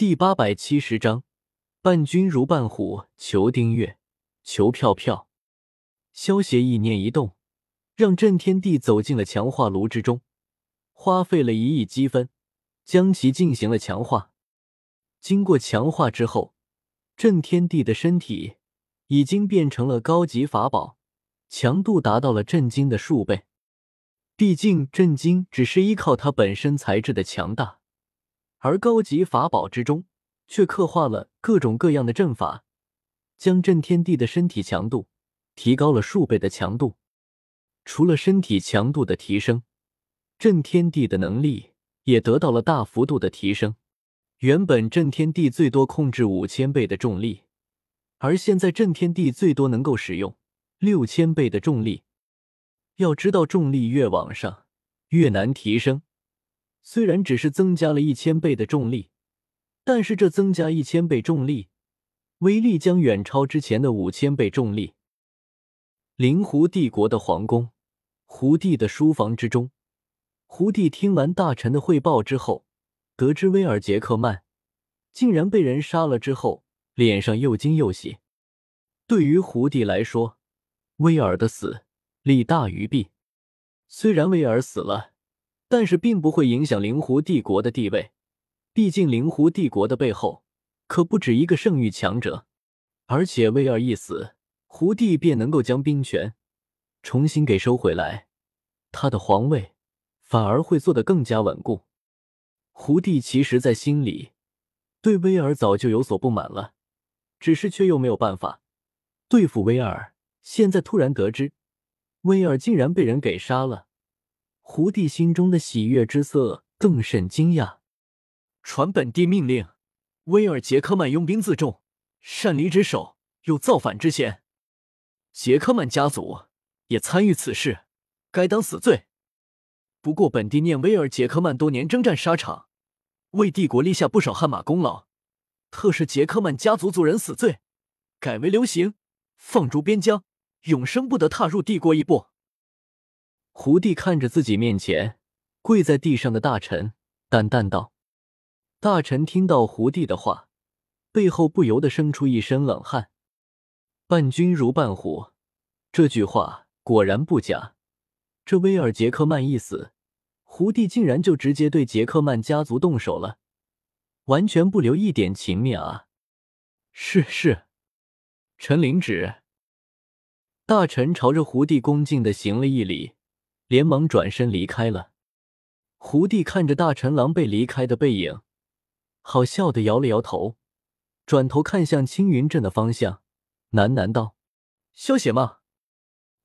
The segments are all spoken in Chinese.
第八百七十章，伴君如伴虎。求订阅，求票票。萧协意念一动，让震天地走进了强化炉之中，花费了一亿积分，将其进行了强化。经过强化之后，震天地的身体已经变成了高级法宝，强度达到了震惊的数倍。毕竟震惊只是依靠它本身材质的强大。而高级法宝之中，却刻画了各种各样的阵法，将震天地的身体强度提高了数倍的强度。除了身体强度的提升，震天地的能力也得到了大幅度的提升。原本震天地最多控制五千倍的重力，而现在震天地最多能够使用六千倍的重力。要知道，重力越往上，越难提升。虽然只是增加了一千倍的重力，但是这增加一千倍重力，威力将远超之前的五千倍重力。灵狐帝国的皇宫，胡帝的书房之中，胡帝听完大臣的汇报之后，得知威尔·杰克曼竟然被人杀了之后，脸上又惊又喜。对于胡帝来说，威尔的死利大于弊。虽然威尔死了。但是并不会影响灵狐帝国的地位，毕竟灵狐帝国的背后可不止一个圣域强者，而且威尔一死，胡帝便能够将兵权重新给收回来，他的皇位反而会做得更加稳固。胡帝其实，在心里对威尔早就有所不满了，只是却又没有办法对付威尔。现在突然得知威尔竟然被人给杀了。胡帝心中的喜悦之色更甚惊讶。传本帝命令，威尔·杰克曼拥兵自重，擅离职守，有造反之嫌。杰克曼家族也参与此事，该当死罪。不过本帝念威尔·杰克曼多年征战沙场，为帝国立下不少汗马功劳，特赦杰克曼家族族人死罪，改为流刑，放逐边疆，永生不得踏入帝国一步。胡帝看着自己面前跪在地上的大臣，淡淡道：“大臣听到胡帝的话，背后不由得生出一身冷汗。伴君如伴虎，这句话果然不假。这威尔·杰克曼一死，胡帝竟然就直接对杰克曼家族动手了，完全不留一点情面啊！”是是，臣领旨。大臣朝着胡帝恭敬的行了一礼。连忙转身离开了。胡帝看着大臣狼狈离开的背影，好笑的摇了摇头，转头看向青云镇的方向，喃喃道：“萧邪吗？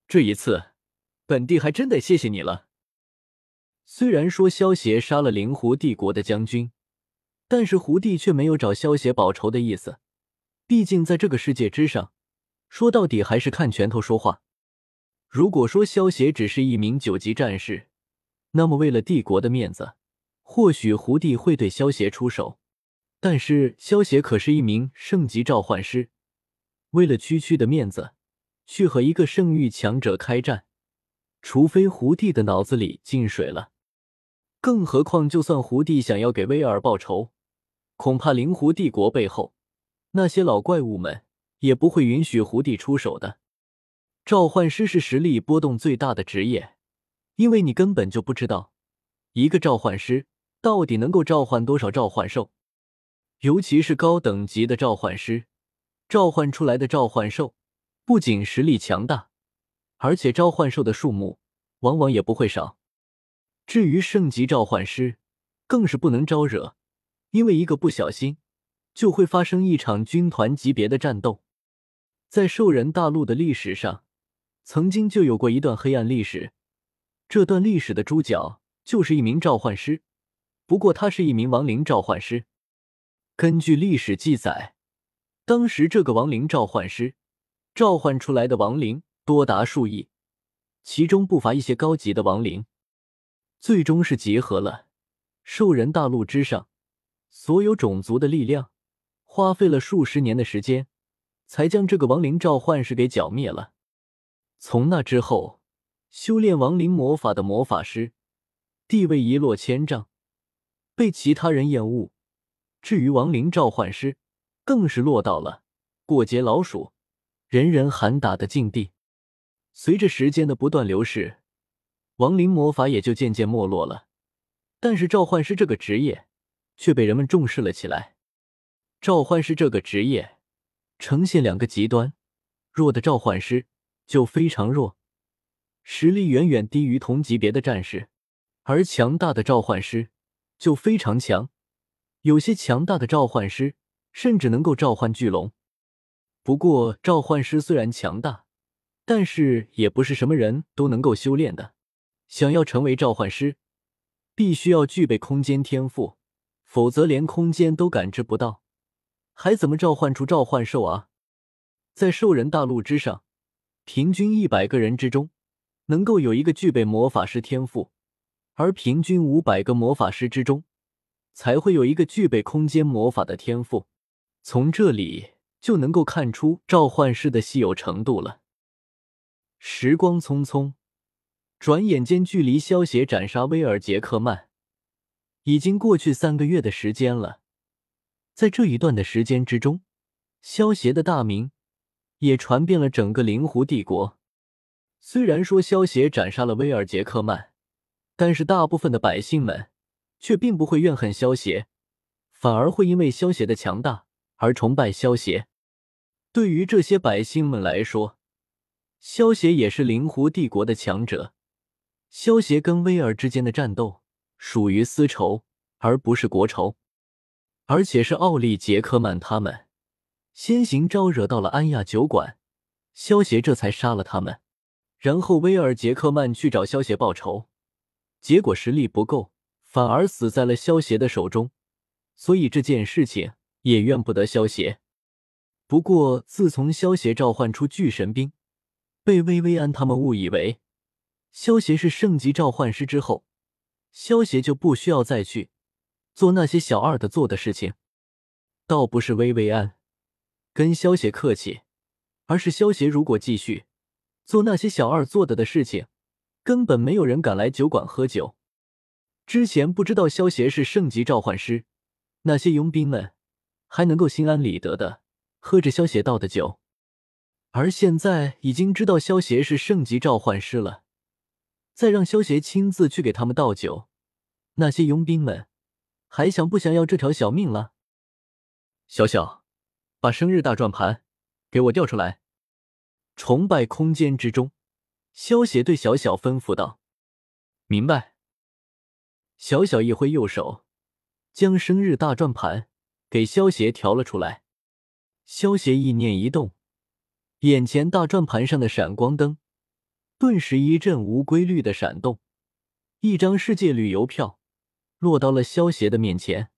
这一次，本帝还真得谢谢你了。”虽然说萧邪杀了灵狐帝国的将军，但是胡帝却没有找萧邪报仇的意思。毕竟在这个世界之上，说到底还是看拳头说话。如果说萧协只是一名九级战士，那么为了帝国的面子，或许胡帝会对萧协出手。但是萧协可是一名圣级召唤师，为了区区的面子去和一个圣域强者开战，除非胡帝的脑子里进水了。更何况，就算胡帝想要给威尔报仇，恐怕灵狐帝国背后那些老怪物们也不会允许胡帝出手的。召唤师是实力波动最大的职业，因为你根本就不知道一个召唤师到底能够召唤多少召唤兽，尤其是高等级的召唤师，召唤出来的召唤兽不仅实力强大，而且召唤兽的数目往往也不会少。至于圣级召唤师，更是不能招惹，因为一个不小心就会发生一场军团级别的战斗。在兽人大陆的历史上。曾经就有过一段黑暗历史，这段历史的主角就是一名召唤师，不过他是一名亡灵召唤师。根据历史记载，当时这个亡灵召唤师召唤出来的亡灵多达数亿，其中不乏一些高级的亡灵。最终是结合了兽人大陆之上所有种族的力量，花费了数十年的时间，才将这个亡灵召唤师给剿灭了。从那之后，修炼亡灵魔法的魔法师地位一落千丈，被其他人厌恶，至于亡灵召唤师，更是落到了过街老鼠，人人喊打的境地。随着时间的不断流逝，亡灵魔法也就渐渐没落了。但是召唤师这个职业却被人们重视了起来。召唤师这个职业呈现两个极端：弱的召唤师就非常弱，实力远远低于同级别的战士；而强大的召唤师就非常强，有些强大的召唤师甚至能够召唤巨龙。不过，召唤师虽然强大，但是也不是什么人都能够修炼的。想要成为召唤师，必须要具备空间天赋，否则连空间都感知不到，还怎么召唤出召唤兽啊？在兽人大陆之上，平均一百个人之中，能够有一个具备魔法师天赋，而平均五百个魔法师之中，才会有一个具备空间魔法的天赋。从这里就能够看出召唤师的稀有程度了。时光匆匆。转眼间，距离萧协斩杀威尔杰克曼已经过去三个月的时间了。在这一段的时间之中，萧协的大名也传遍了整个灵狐帝国。虽然说萧协斩杀了威尔杰克曼，但是大部分的百姓们却并不会怨恨萧协，反而会因为萧协的强大而崇拜萧协。对于这些百姓们来说，萧协也是灵狐帝国的强者。萧协跟威尔之间的战斗属于私仇，而不是国仇，而且是奥利杰克曼他们先行招惹到了安亚酒馆，萧协这才杀了他们，然后威尔杰克曼去找萧协报仇，结果实力不够，反而死在了萧协的手中，所以这件事情也怨不得萧协。不过自从萧协召唤出巨神兵，被薇薇安他们误以为。萧协是圣级召唤师之后，萧协就不需要再去做那些小二的做的事情。倒不是薇薇安跟萧协客气，而是萧协如果继续做那些小二做的的事情，根本没有人敢来酒馆喝酒。之前不知道萧协是圣级召唤师，那些佣兵们还能够心安理得的喝着萧协倒的酒，而现在已经知道萧协是圣级召唤师了。再让萧协亲自去给他们倒酒，那些佣兵们还想不想要这条小命了？小小，把生日大转盘给我调出来。崇拜空间之中，萧协对小小吩咐道：“明白。”小小一挥右手，将生日大转盘给萧协调了出来。萧协意念一动，眼前大转盘上的闪光灯。顿时一阵无规律的闪动，一张世界旅游票落到了萧协的面前。